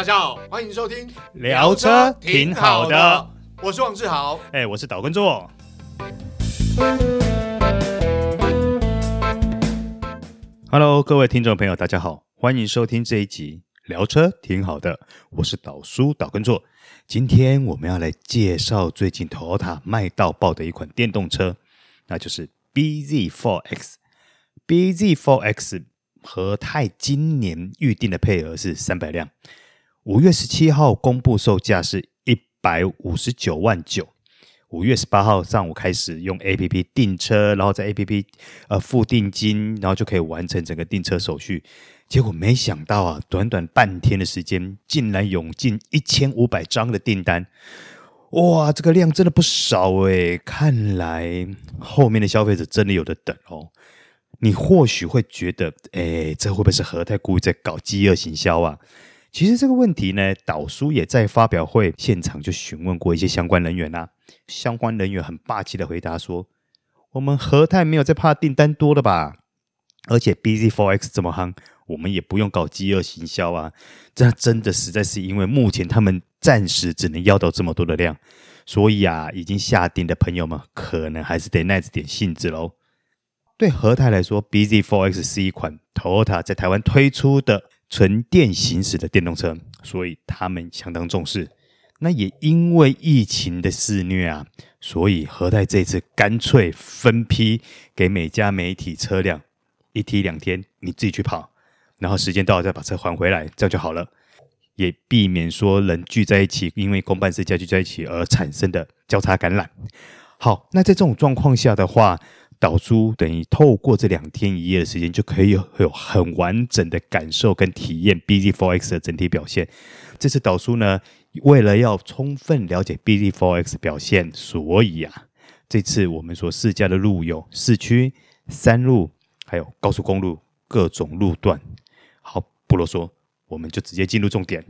大家好，欢迎收听聊车挺好的，我是王志豪，哎，我是岛根座。Hello，各位听众朋友，大家好，欢迎收听这一集聊车挺好的，我是岛叔岛根座。今天我们要来介绍最近 Toyota 卖到爆的一款电动车，那就是 BZ4X。BZ4X 和泰今年预定的配额是三百辆。五月十七号公布售价是一百五十九万九，五月十八号上午开始用 APP 订车，然后在 APP 呃付定金，然后就可以完成整个订车手续。结果没想到啊，短短半天的时间，竟然涌进一千五百张的订单，哇，这个量真的不少诶，看来后面的消费者真的有得等哦。你或许会觉得，诶，这会不会是和泰故意在搞饥饿行销啊？其实这个问题呢，岛叔也在发表会现场就询问过一些相关人员啊。相关人员很霸气的回答说：“我们和泰没有在怕订单多的吧？而且 BZ4X 这么夯，我们也不用搞饥饿行销啊。这真的实在是因为目前他们暂时只能要到这么多的量，所以啊，已经下订的朋友们可能还是得耐着点性子喽。对和泰来说，BZ4X 是一款 Toyota 在台湾推出的。”纯电行驶的电动车，所以他们相当重视。那也因为疫情的肆虐啊，所以何泰这次干脆分批给每家媒体车辆一梯两天，你自己去跑，然后时间到了再把车还回来，这样就好了，也避免说人聚在一起，因为公办事家聚在一起而产生的交叉感染。好，那在这种状况下的话。导叔等于透过这两天一夜的时间，就可以有很完整的感受跟体验 BZ4X 的整体表现。这次导叔呢，为了要充分了解 BZ4X 表现，所以啊，这次我们所试驾的路有市区、山路，还有高速公路各种路段。好，不啰嗦，我们就直接进入重点。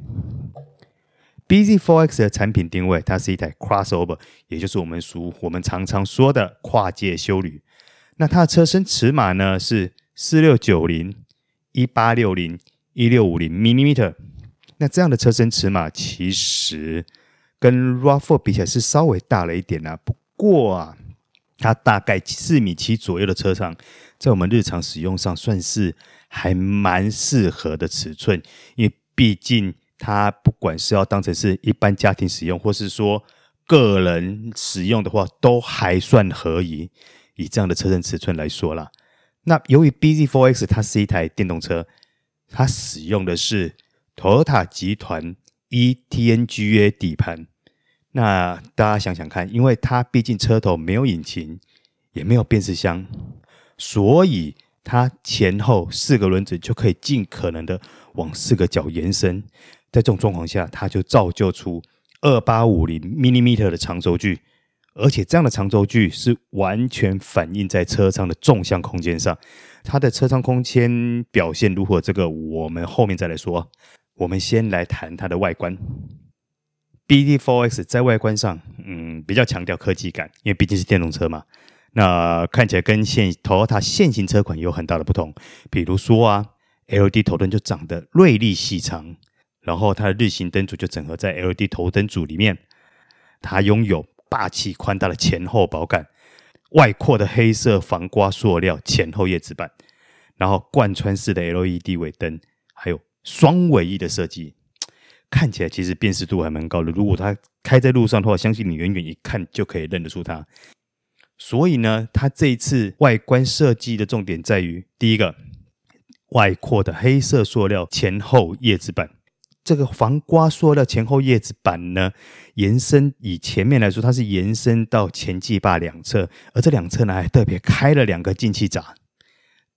BZ4X 的产品定位，它是一台 crossover，也就是我们俗我们常常说的跨界修旅。那它的车身尺码呢是四六九零、一八六零、一六五零 millimeter。那这样的车身尺码其实跟 RAV4 比起来是稍微大了一点啊。不过啊，它大概四米七左右的车长，在我们日常使用上算是还蛮适合的尺寸。因为毕竟它不管是要当成是一般家庭使用，或是说个人使用的话，都还算合宜。以这样的车身尺寸来说啦，那由于 BZ4X 它是一台电动车，它使用的是 Toyota 集团 eTNGA 底盘。那大家想想看，因为它毕竟车头没有引擎，也没有变速箱，所以它前后四个轮子就可以尽可能的往四个角延伸。在这种状况下，它就造就出二八五零 millimeter 的长轴距。而且这样的长轴距是完全反映在车舱的纵向空间上，它的车舱空间表现如何？这个我们后面再来说。我们先来谈它的外观。B D Four X 在外观上，嗯，比较强调科技感，因为毕竟是电动车嘛。那看起来跟现 Toyota 现行车款有很大的不同。比如说啊，L D 头灯就长得锐利细长，然后它的日行灯组就整合在 L D 头灯组里面，它拥有。霸气宽大的前后保杆，外扩的黑色防刮塑料前后叶子板，然后贯穿式的 LED 尾灯，还有双尾翼的设计，看起来其实辨识度还蛮高的。如果它开在路上的话，相信你远远一看就可以认得出它。所以呢，它这一次外观设计的重点在于第一个，外扩的黑色塑料前后叶子板。这个防刮塑料前后叶子板呢，延伸以前面来说，它是延伸到前进坝两侧，而这两侧呢还特别开了两个进气闸。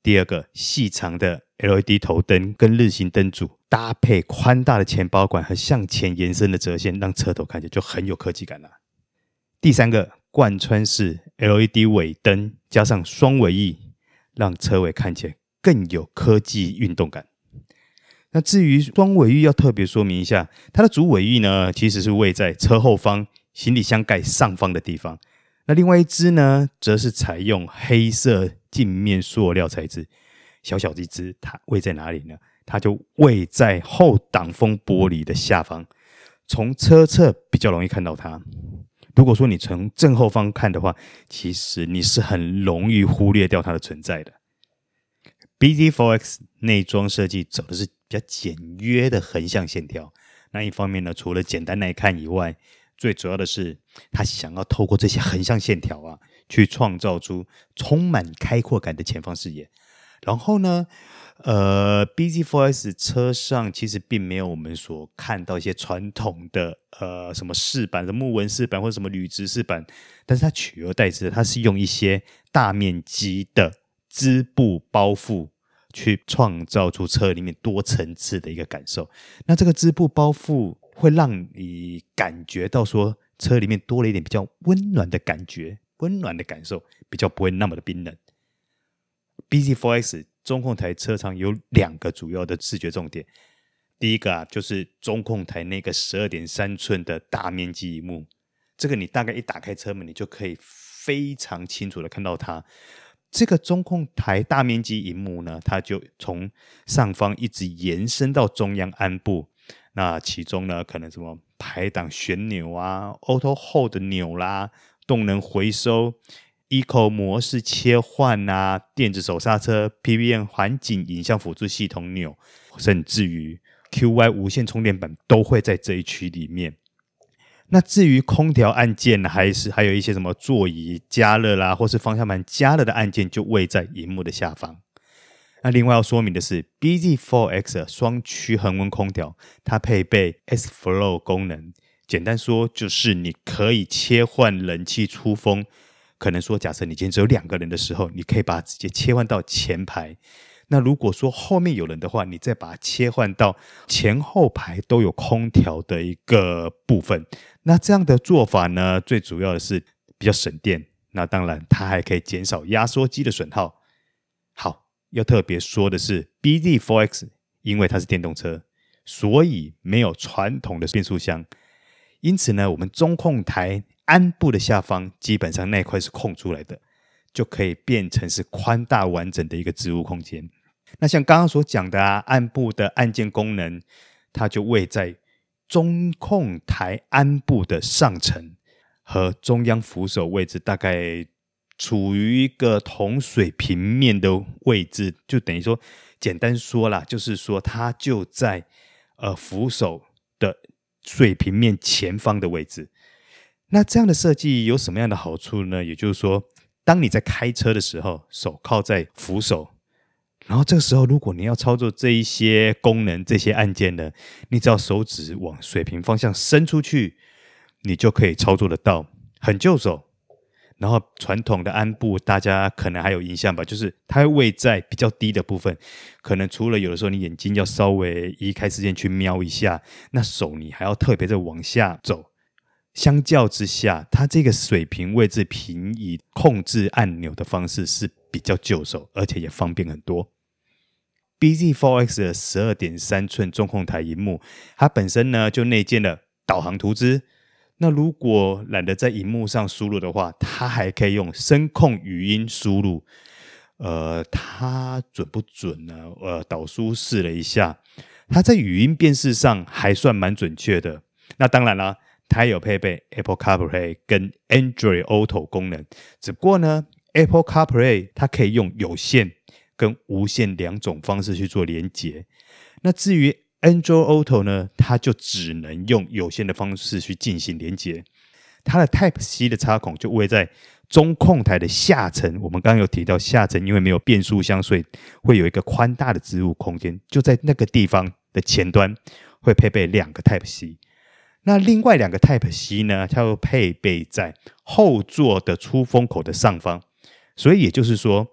第二个，细长的 LED 头灯跟日行灯组搭配宽大的前包管和向前延伸的折线，让车头看起来就很有科技感了。第三个，贯穿式 LED 尾灯加上双尾翼，让车尾看起来更有科技运动感。那至于双尾翼，要特别说明一下，它的主尾翼呢，其实是位在车后方行李箱盖上方的地方。那另外一只呢，则是采用黑色镜面塑料材质，小小的一只，它位在哪里呢？它就位在后挡风玻璃的下方，从车侧比较容易看到它。如果说你从正后方看的话，其实你是很容易忽略掉它的存在的。BZ4X 内装设计走的是比较简约的横向线条，那一方面呢，除了简单耐看以外，最主要的是他想要透过这些横向线条啊，去创造出充满开阔感的前方视野。然后呢，呃，BZ4X 车上其实并没有我们所看到一些传统的呃什么饰板的木纹饰板或者什么铝制饰板，但是它取而代之的，它是用一些大面积的织布包覆去创造出车里面多层次的一个感受。那这个织布包覆会让你感觉到说车里面多了一点比较温暖的感觉，温暖的感受比较不会那么的冰冷。BZ4X 中控台车长有两个主要的视觉重点，第一个啊，就是中控台那个十二点三寸的大面积萤幕，这个你大概一打开车门，你就可以非常清楚的看到它。这个中控台大面积荧幕呢，它就从上方一直延伸到中央鞍部，那其中呢，可能什么排档旋钮啊、Auto Hold 钮啦、动能回收。Eco 模式切换啊，电子手刹车、PPM 环景影像辅助系统钮，甚至于 QY 无线充电板都会在这一区里面。那至于空调按键，还是还有一些什么座椅加热啦，或是方向盘加热的按键，就位在荧幕的下方。那另外要说明的是，BZ4X 双区恒温空调，它配备 S Flow 功能，简单说就是你可以切换冷气出风。可能说，假设你今天只有两个人的时候，你可以把它直接切换到前排。那如果说后面有人的话，你再把它切换到前后排都有空调的一个部分。那这样的做法呢，最主要的是比较省电。那当然，它还可以减少压缩机的损耗。好，要特别说的是，BZ4X 因为它是电动车，所以没有传统的变速箱。因此呢，我们中控台。鞍部的下方基本上那块是空出来的，就可以变成是宽大完整的一个置物空间。那像刚刚所讲的啊，鞍部的按键功能，它就位在中控台鞍部的上层和中央扶手位置，大概处于一个同水平面的位置，就等于说，简单说啦，就是说它就在呃扶手的水平面前方的位置。那这样的设计有什么样的好处呢？也就是说，当你在开车的时候，手靠在扶手，然后这个时候，如果你要操作这一些功能、这些按键呢，你只要手指往水平方向伸出去，你就可以操作得到，很就手。然后传统的安部，大家可能还有印象吧，就是它位在比较低的部分，可能除了有的时候你眼睛要稍微移开视线去瞄一下，那手你还要特别的往下走。相较之下，它这个水平位置平移控制按钮的方式是比较就手，而且也方便很多。BZ4X 的十二点三寸中控台荧幕，它本身呢就内建了导航图资。那如果懒得在荧幕上输入的话，它还可以用声控语音输入。呃，它准不准呢？呃，导书试了一下，它在语音辨识上还算蛮准确的。那当然了。它有配备 Apple CarPlay 跟 Android Auto 功能，只不过呢，Apple CarPlay 它可以用有线跟无线两种方式去做连接。那至于 Android Auto 呢，它就只能用有线的方式去进行连接。它的 Type C 的插孔就位在中控台的下层。我们刚刚有提到下层，因为没有变速箱，所以会有一个宽大的置物空间。就在那个地方的前端会配备两个 Type C。那另外两个 Type C 呢，它会配备在后座的出风口的上方，所以也就是说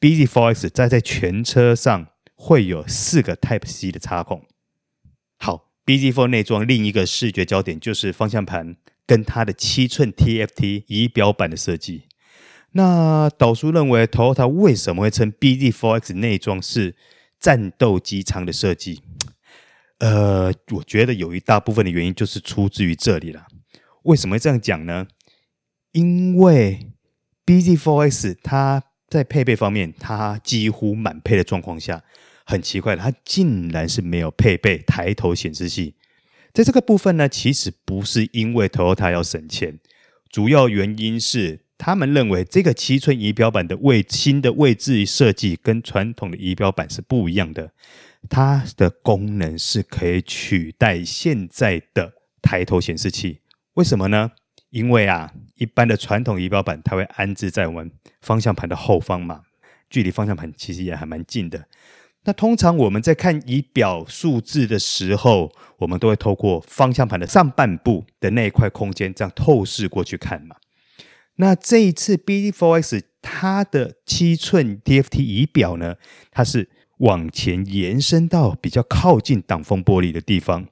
，BZ4X 在在全车上会有四个 Type C 的插孔。好，BZ4 内装另一个视觉焦点就是方向盘跟它的七寸 TFT 仪表板的设计。那导叔认为，Toyota 为什么会称 BZ4X 内装是战斗机舱的设计？呃，我觉得有一大部分的原因就是出自于这里了。为什么这样讲呢？因为 BZ4X 它在配备方面，它几乎满配的状况下，很奇怪，它竟然是没有配备抬头显示器。在这个部分呢，其实不是因为 Toyota 要省钱，主要原因是他们认为这个七寸仪表板的位新的位置设计跟传统的仪表板是不一样的，它的功能是可以取代现在的抬头显示器。为什么呢？因为啊，一般的传统仪表板它会安置在我们方向盘的后方嘛，距离方向盘其实也还蛮近的。那通常我们在看仪表数字的时候，我们都会透过方向盘的上半部的那一块空间，这样透视过去看嘛。那这一次 BD4X 它的七寸 TFT 仪表呢，它是往前延伸到比较靠近挡风玻璃的地方。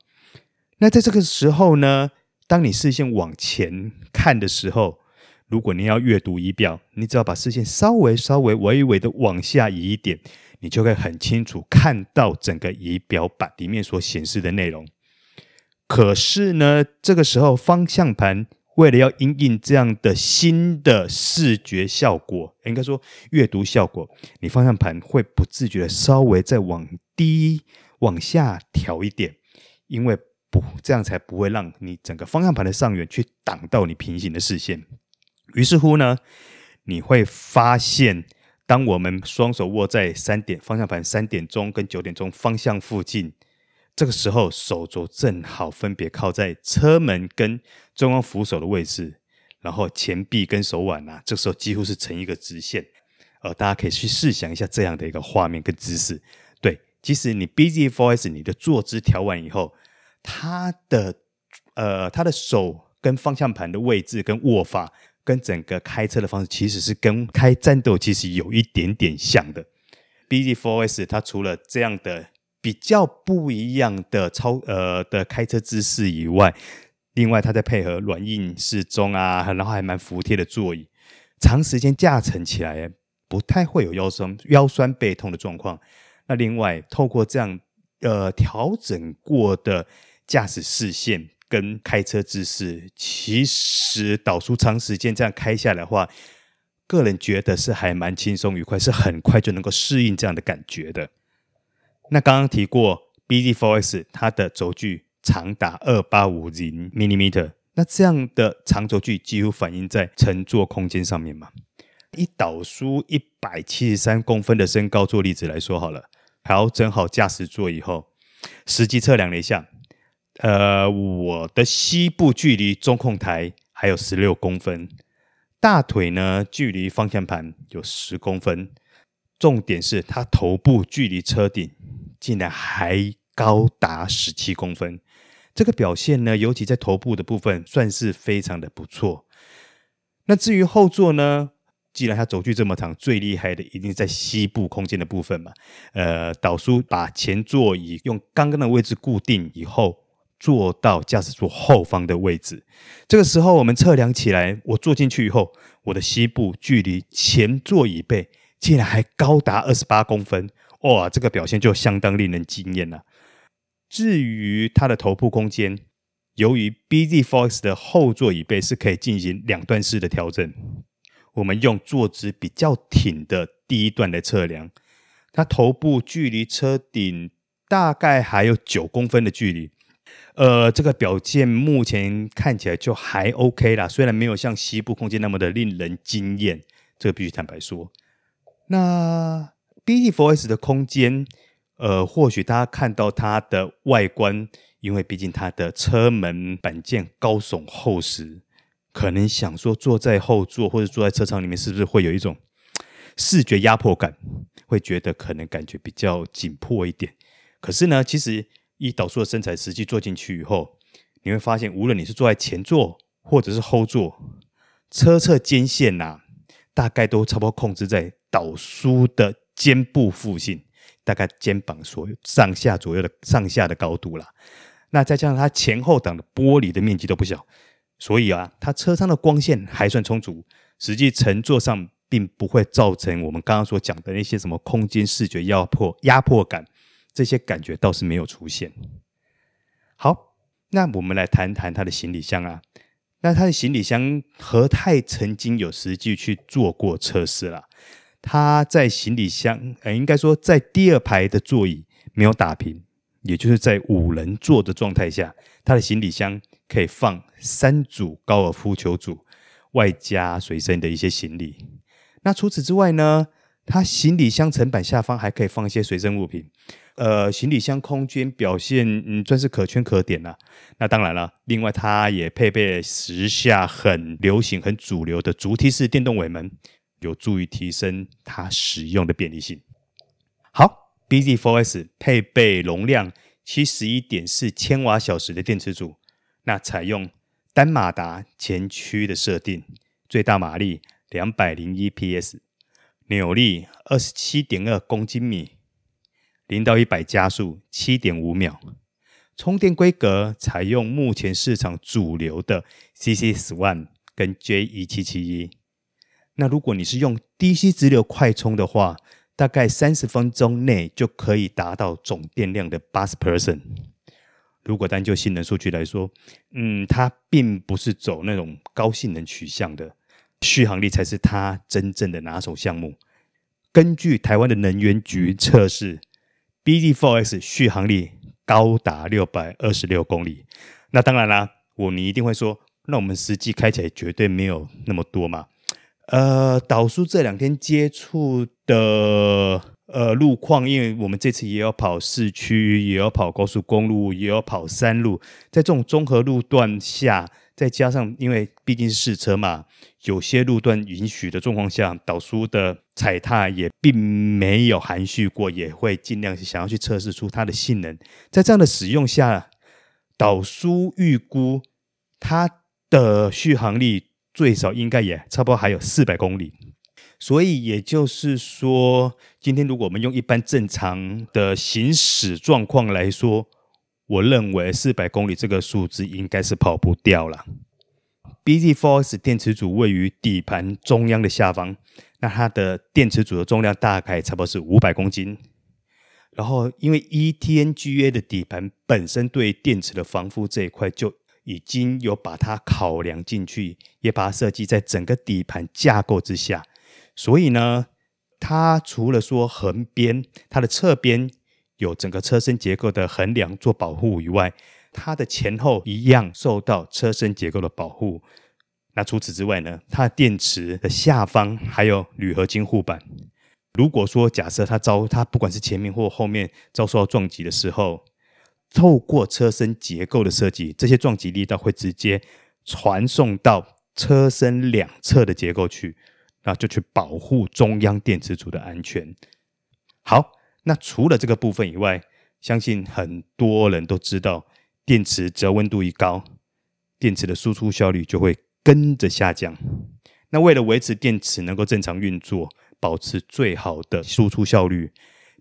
那在这个时候呢，当你视线往前看的时候，如果你要阅读仪表，你只要把视线稍微稍微微微的往下移一点。你就会很清楚看到整个仪表板里面所显示的内容。可是呢，这个时候方向盘为了要因应这样的新的视觉效果，应该说阅读效果，你方向盘会不自觉的稍微再往低、往下调一点，因为不这样才不会让你整个方向盘的上缘去挡到你平行的视线。于是乎呢，你会发现。当我们双手握在三点方向盘三点钟跟九点钟方向附近，这个时候手肘正好分别靠在车门跟中央扶手的位置，然后前臂跟手腕啊，这时候几乎是成一个直线。呃，大家可以去试想一下这样的一个画面跟姿势。对，其实你 BZ4X 你的坐姿调完以后，它的呃，它的手跟方向盘的位置跟握法。跟整个开车的方式其实是跟开战斗机其实有一点点像的。BZ4X 它除了这样的比较不一样的操呃的开车姿势以外，另外它再配合软硬适中啊，然后还蛮服帖的座椅，长时间驾乘起来不太会有腰酸腰酸背痛的状况。那另外透过这样呃调整过的驾驶视线。跟开车姿势，其实导出长时间这样开下来的话，个人觉得是还蛮轻松愉快，是很快就能够适应这样的感觉的。那刚刚提过 BZ4X 它的轴距长达二八五零 millimeter，那这样的长轴距几乎反映在乘坐空间上面嘛。以导书一百七十三公分的身高做例子来说好了，调整好驾驶座以后，实际测量了一下。呃，我的膝部距离中控台还有十六公分，大腿呢距离方向盘有十公分，重点是它头部距离车顶竟然还高达十七公分，这个表现呢，尤其在头部的部分算是非常的不错。那至于后座呢，既然它轴距这么长，最厉害的一定在膝部空间的部分嘛。呃，导叔把前座椅用刚刚的位置固定以后。坐到驾驶座后方的位置，这个时候我们测量起来，我坐进去以后，我的膝部距离前座椅背竟然还高达二十八公分，哇，这个表现就相当令人惊艳了。至于它的头部空间，由于 BZ Fox 的后座椅背是可以进行两段式的调整，我们用坐姿比较挺的第一段来测量，它头部距离车顶大概还有九公分的距离。呃，这个表现目前看起来就还 OK 啦，虽然没有像膝部空间那么的令人惊艳，这个必须坦白说。那 BZ4X 的空间，呃，或许大家看到它的外观，因为毕竟它的车门板件高耸厚实，可能想说坐在后座或者坐在车舱里面，是不是会有一种视觉压迫感？会觉得可能感觉比较紧迫一点。可是呢，其实。以导数的身材实际坐进去以后，你会发现，无论你是坐在前座或者是后座，车侧肩线呐、啊，大概都差不多控制在导数的肩部附近，大概肩膀所上下左右的上下的高度啦。那再加上它前后挡的玻璃的面积都不小，所以啊，它车舱的光线还算充足，实际乘坐上并不会造成我们刚刚所讲的那些什么空间视觉压迫压迫感。这些感觉倒是没有出现。好，那我们来谈谈它的行李箱啊。那他的行李箱，和泰曾经有实际去做过测试了。他在行李箱，呃，应该说在第二排的座椅没有打平，也就是在五人座的状态下，他的行李箱可以放三组高尔夫球组，外加随身的一些行李。那除此之外呢，它行李箱层板下方还可以放一些随身物品。呃，行李箱空间表现，嗯，算是可圈可点了。那当然了，另外它也配备时下很流行、很主流的主体式电动尾门，有助于提升它使用的便利性。好，BZ4S 配备容量七十一点四千瓦小时的电池组，那采用单马达前驱的设定，最大马力两百零一 PS，扭力二十七点二公斤米。零到一百加速七点五秒，充电规格采用目前市场主流的 CC Swan 跟 J 一七七一。那如果你是用 DC 直流快充的话，大概三十分钟内就可以达到总电量的八十 percent。如果单就性能数据来说，嗯，它并不是走那种高性能取向的，续航力才是它真正的拿手项目。根据台湾的能源局测试。BZ4X 续航力高达六百二十六公里，那当然啦，我你一定会说，那我们实际开起来绝对没有那么多嘛。呃，导叔这两天接触的呃路况，因为我们这次也要跑市区，也要跑高速公路，也要跑山路，在这种综合路段下。再加上，因为毕竟是试车嘛，有些路段允许的状况下，导叔的踩踏也并没有含蓄过，也会尽量想要去测试出它的性能。在这样的使用下，导叔预估它的续航力最少应该也差不多还有四百公里。所以也就是说，今天如果我们用一般正常的行驶状况来说，我认为四百公里这个数字应该是跑不掉了。BZ4X 电池组位于底盘中央的下方，那它的电池组的重量大概差不多是五百公斤。然后，因为 ETNGA 的底盘本身对电池的防护这一块就已经有把它考量进去，也把它设计在整个底盘架构之下，所以呢，它除了说横边，它的侧边。有整个车身结构的横梁做保护以外，它的前后一样受到车身结构的保护。那除此之外呢，它电池的下方还有铝合金护板。如果说假设它遭它不管是前面或后面遭受到撞击的时候，透过车身结构的设计，这些撞击力道会直接传送到车身两侧的结构去，那就去保护中央电池组的安全。好。那除了这个部分以外，相信很多人都知道，电池只要温度一高，电池的输出效率就会跟着下降。那为了维持电池能够正常运作，保持最好的输出效率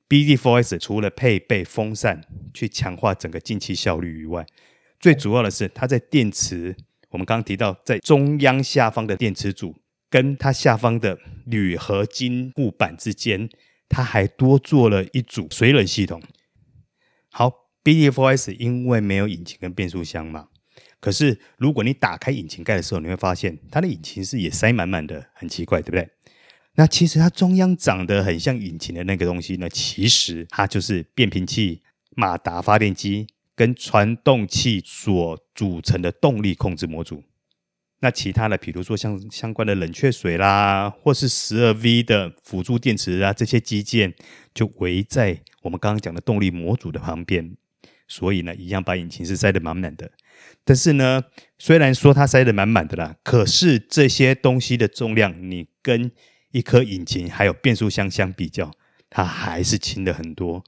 ，BZ4X 除了配备风扇去强化整个进气效率以外，最主要的是它在电池，我们刚刚提到在中央下方的电池组跟它下方的铝合金护板之间。它还多做了一组水冷系统。好，BZ4X 因为没有引擎跟变速箱嘛，可是如果你打开引擎盖的时候，你会发现它的引擎室也塞满满的，很奇怪，对不对？那其实它中央长得很像引擎的那个东西呢，其实它就是变频器、马达发电机跟传动器所组成的动力控制模组。那其他的，比如说像相关的冷却水啦，或是十二 V 的辅助电池啊，这些机件就围在我们刚刚讲的动力模组的旁边，所以呢，一样把引擎是塞得满满的。但是呢，虽然说它塞得满满的啦，可是这些东西的重量，你跟一颗引擎还有变速箱相比较，它还是轻的很多。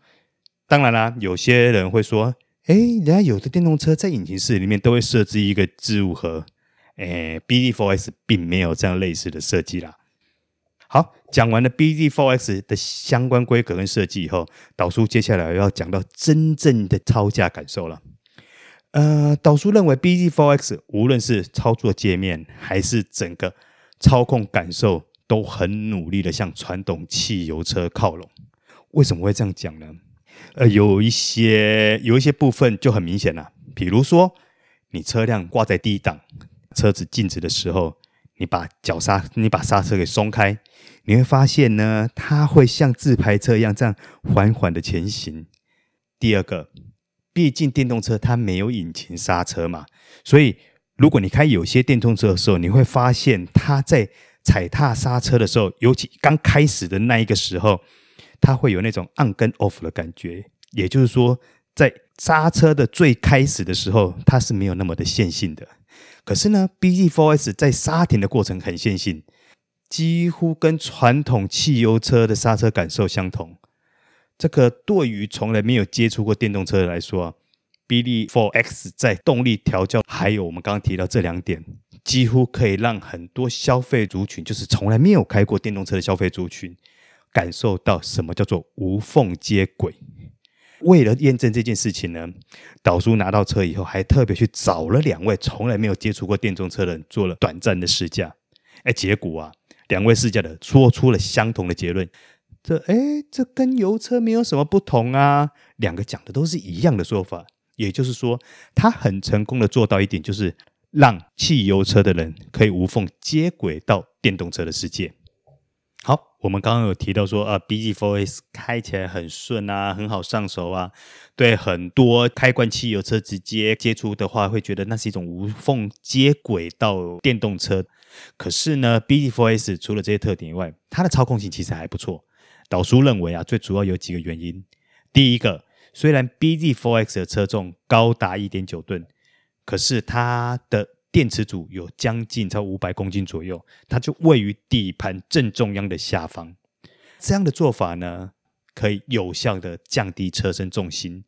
当然啦，有些人会说，哎，人家有的电动车在引擎室里面都会设置一个置物盒。诶，BZ4X 并没有这样类似的设计啦。好，讲完了 BZ4X 的相关规格跟设计以后，导叔接下来要讲到真正的操驾感受了。呃，导叔认为 BZ4X 无论是操作界面还是整个操控感受，都很努力的向传统汽油车靠拢。为什么会这样讲呢？呃，有一些有一些部分就很明显了，比如说你车辆挂在低档。车子静止的时候，你把脚刹，你把刹车给松开，你会发现呢，它会像自排车一样这样缓缓的前行。第二个，毕竟电动车它没有引擎刹车嘛，所以如果你开有些电动车的时候，你会发现它在踩踏刹车的时候，尤其刚开始的那一个时候，它会有那种 on 跟 off 的感觉，也就是说，在刹车的最开始的时候，它是没有那么的线性的。可是呢，bZ4X 在刹停的过程很线性，几乎跟传统汽油车的刹车感受相同。这个对于从来没有接触过电动车的来说啊，bZ4X 在动力调教还有我们刚刚提到这两点，几乎可以让很多消费族群，就是从来没有开过电动车的消费族群，感受到什么叫做无缝接轨。为了验证这件事情呢，导叔拿到车以后，还特别去找了两位从来没有接触过电动车的人做了短暂的试驾。哎，结果啊，两位试驾的说出了相同的结论。这哎，这跟油车没有什么不同啊，两个讲的都是一样的说法。也就是说，他很成功的做到一点，就是让汽油车的人可以无缝接轨到电动车的世界。好，我们刚刚有提到说啊，bZ4X 开起来很顺啊，很好上手啊。对很多开惯汽油车直接接触的话，会觉得那是一种无缝接轨到电动车。可是呢，bZ4X 除了这些特点以外，它的操控性其实还不错。导叔认为啊，最主要有几个原因。第一个，虽然 bZ4X 的车重高达一点九吨，可是它的电池组有将近超五百公斤左右，它就位于底盘正中央的下方。这样的做法呢，可以有效的降低车身重心。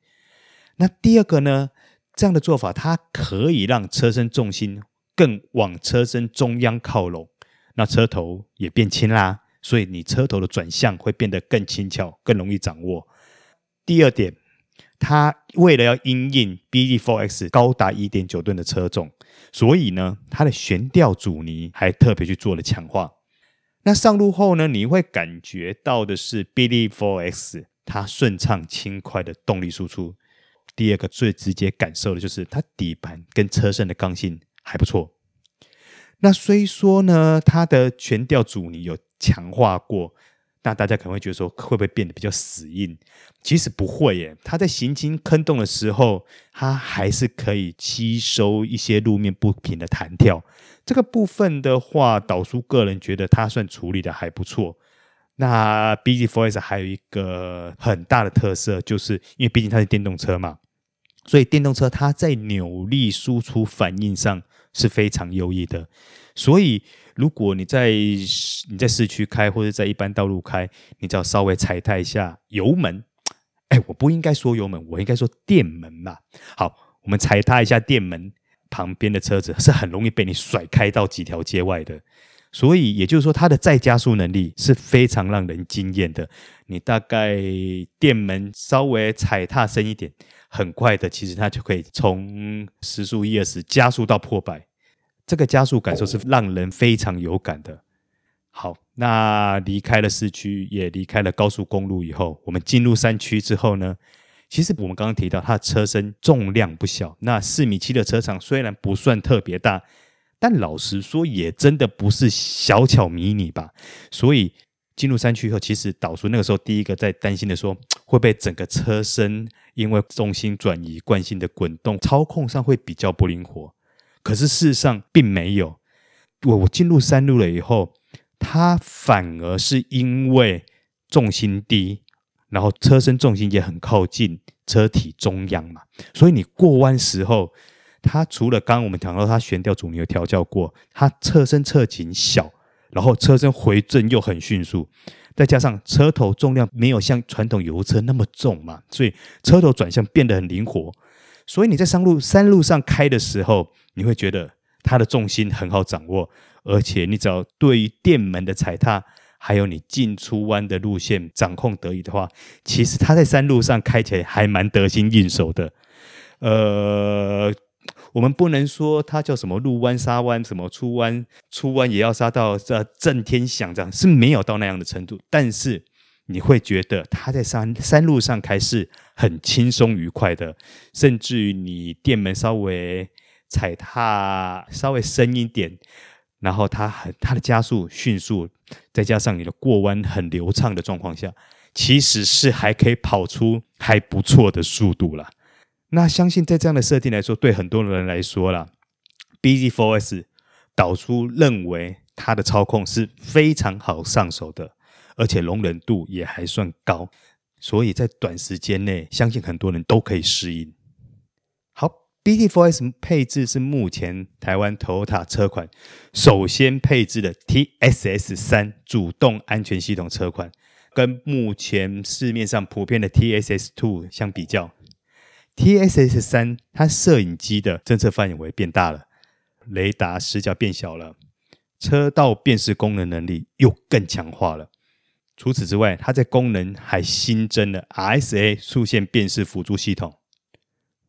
那第二个呢，这样的做法它可以让车身重心更往车身中央靠拢，那车头也变轻啦，所以你车头的转向会变得更轻巧，更容易掌握。第二点。它为了要因应 bZ4X 高达一点九吨的车重，所以呢，它的悬吊阻尼还特别去做了强化。那上路后呢，你会感觉到的是 bZ4X 它顺畅轻快的动力输出。第二个最直接感受的就是它底盘跟车身的刚性还不错。那虽说呢，它的悬吊阻尼有强化过。那大家可能会觉得说，会不会变得比较死硬？其实不会耶，它在行经坑洞的时候，它还是可以吸收一些路面不平的弹跳。这个部分的话，导叔个人觉得它算处理的还不错。那 bZ4X 还有一个很大的特色，就是因为毕竟它是电动车嘛，所以电动车它在扭力输出反应上是非常优异的，所以。如果你在你在市区开，或者在一般道路开，你只要稍微踩踏一下油门，哎，我不应该说油门，我应该说电门吧。好，我们踩踏一下电门，旁边的车子是很容易被你甩开到几条街外的。所以也就是说，它的再加速能力是非常让人惊艳的。你大概电门稍微踩踏深一点，很快的，其实它就可以从时速一二十加速到破百。这个加速感受是让人非常有感的。好，那离开了市区，也离开了高速公路以后，我们进入山区之后呢，其实我们刚刚提到它的车身重量不小，那四米七的车长虽然不算特别大，但老实说也真的不是小巧迷你吧。所以进入山区以后，其实导叔那个时候第一个在担心的说，会被整个车身因为重心转移惯性的滚动，操控上会比较不灵活。可是事实上并没有，我我进入山路了以后，它反而是因为重心低，然后车身重心也很靠近车体中央嘛，所以你过弯时候，它除了刚刚我们讲到它悬吊阻尼有调教过，它侧身侧倾小，然后车身回正又很迅速，再加上车头重量没有像传统油车那么重嘛，所以车头转向变得很灵活。所以你在山路山路上开的时候，你会觉得它的重心很好掌握，而且你只要对于电门的踩踏，还有你进出弯的路线掌控得宜的话，其实它在山路上开起来还蛮得心应手的。呃，我们不能说它叫什么入弯杀弯，什么出弯出弯也要刹到这震天响，这样是没有到那样的程度，但是。你会觉得它在山山路上开是很轻松愉快的，甚至于你电门稍微踩踏稍微深一点，然后它很它的加速迅速，再加上你的过弯很流畅的状况下，其实是还可以跑出还不错的速度啦。那相信在这样的设定来说，对很多人来说啦，BZ4S 导出认为它的操控是非常好上手的，而且容忍度也还算高，所以在短时间内，相信很多人都可以适应。好，BZ4S 配置是目前台湾 Toyota 车款首先配置的 TSS 三主动安全系统车款，跟目前市面上普遍的 TSS Two 相比较，TSS 三它摄影机的侦测范围变大了，雷达视角变小了，车道辨识功能能力又更强化了。除此之外，它在功能还新增了 RSA 速线辨识辅助系统。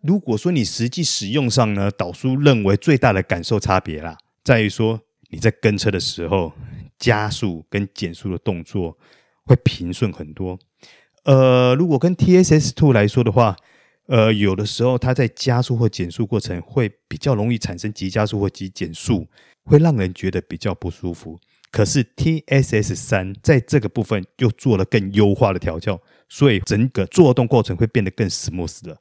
如果说你实际使用上呢，导叔认为最大的感受差别啦，在于说你在跟车的时候，加速跟减速的动作会平顺很多。呃，如果跟 TSS Two 来说的话，呃，有的时候它在加速或减速过程会比较容易产生急加速或急减速，会让人觉得比较不舒服。可是 TSS 三在这个部分又做了更优化的调教，所以整个作动过程会变得更 smooth 了。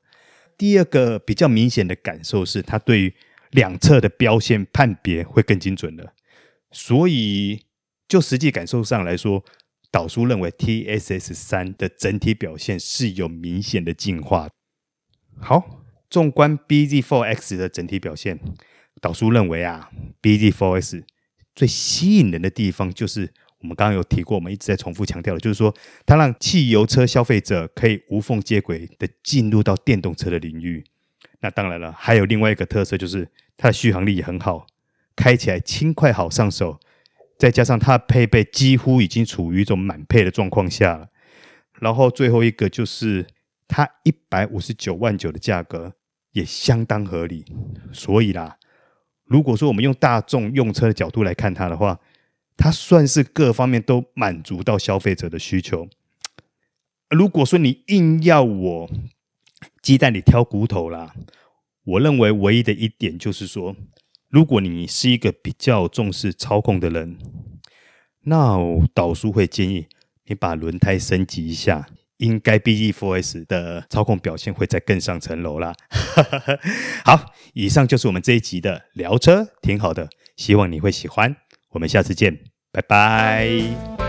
第二个比较明显的感受是，它对于两侧的标线判别会更精准了。所以就实际感受上来说，导叔认为 TSS 三的整体表现是有明显的进化。好，纵观 bZ4X 的整体表现，导叔认为啊，bZ4X 最吸引人的地方就是。我们刚刚有提过，我们一直在重复强调的，就是说，它让汽油车消费者可以无缝接轨的进入到电动车的领域。那当然了，还有另外一个特色，就是它的续航力也很好，开起来轻快好上手。再加上它的配备几乎已经处于一种满配的状况下了。然后最后一个就是它一百五十九万九的价格也相当合理。所以啦，如果说我们用大众用车的角度来看它的话，它算是各方面都满足到消费者的需求。如果说你硬要我鸡蛋里挑骨头啦，我认为唯一的一点就是说，如果你是一个比较重视操控的人，那导叔会建议你把轮胎升级一下，应该 B E Four S 的操控表现会再更上层楼啦。好，以上就是我们这一集的聊车，挺好的，希望你会喜欢。我们下次见，拜拜。